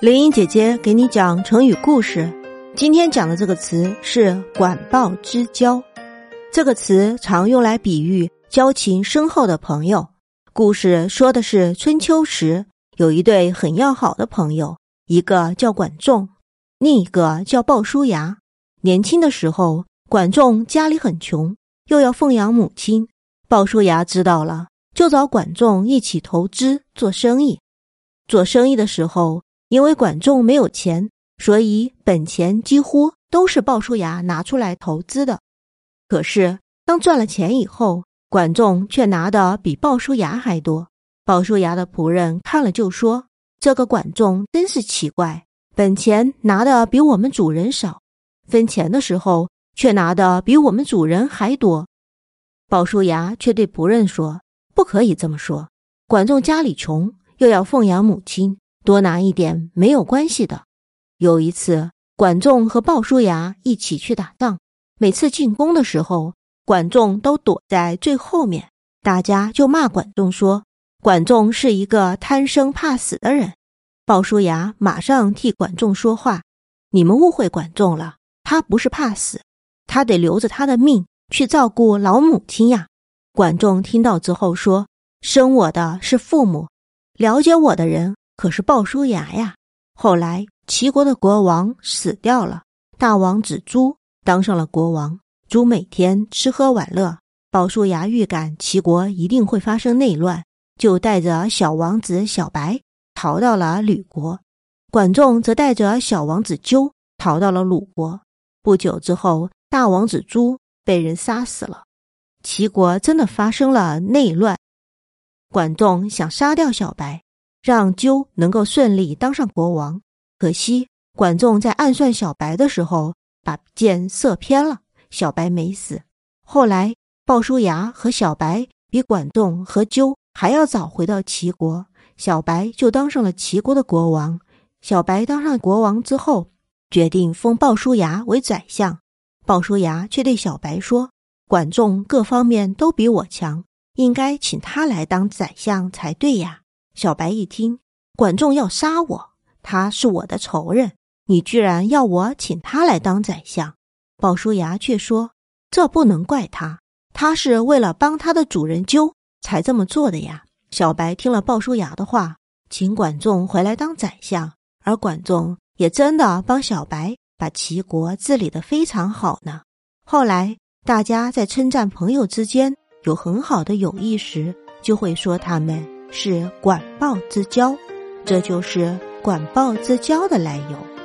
林英姐姐给你讲成语故事。今天讲的这个词是“管鲍之交”。这个词常用来比喻交情深厚的朋友。故事说的是春秋时有一对很要好的朋友，一个叫管仲，另一个叫鲍叔牙。年轻的时候，管仲家里很穷，又要奉养母亲。鲍叔牙知道了，就找管仲一起投资做生意。做生意的时候，因为管仲没有钱，所以本钱几乎都是鲍叔牙拿出来投资的。可是当赚了钱以后，管仲却拿的比鲍叔牙还多。鲍叔牙的仆人看了就说：“这个管仲真是奇怪，本钱拿的比我们主人少，分钱的时候却拿的比我们主人还多。”鲍叔牙却对仆人说：“不可以这么说，管仲家里穷，又要奉养母亲。”多拿一点没有关系的。有一次，管仲和鲍叔牙一起去打仗，每次进攻的时候，管仲都躲在最后面，大家就骂管仲说：“管仲是一个贪生怕死的人。”鲍叔牙马上替管仲说话：“你们误会管仲了，他不是怕死，他得留着他的命去照顾老母亲呀。”管仲听到之后说：“生我的是父母，了解我的人。”可是鲍叔牙呀，后来齐国的国王死掉了，大王子朱当上了国王。朱每天吃喝玩乐，鲍叔牙预感齐国一定会发生内乱，就带着小王子小白逃到了吕国。管仲则带着小王子纠逃到了鲁国。不久之后，大王子朱被人杀死了，齐国真的发生了内乱。管仲想杀掉小白。让鸠能够顺利当上国王，可惜管仲在暗算小白的时候把箭射偏了，小白没死。后来鲍叔牙和小白比管仲和鸠还要早回到齐国，小白就当上了齐国的国王。小白当上国王之后，决定封鲍叔牙为宰相。鲍叔牙却对小白说：“管仲各方面都比我强，应该请他来当宰相才对呀。”小白一听，管仲要杀我，他是我的仇人，你居然要我请他来当宰相？鲍叔牙却说：“这不能怪他，他是为了帮他的主人纠才这么做的呀。”小白听了鲍叔牙的话，请管仲回来当宰相，而管仲也真的帮小白把齐国治理得非常好呢。后来大家在称赞朋友之间有很好的友谊时，就会说他们。是管鲍之交，这就是管鲍之交的来由。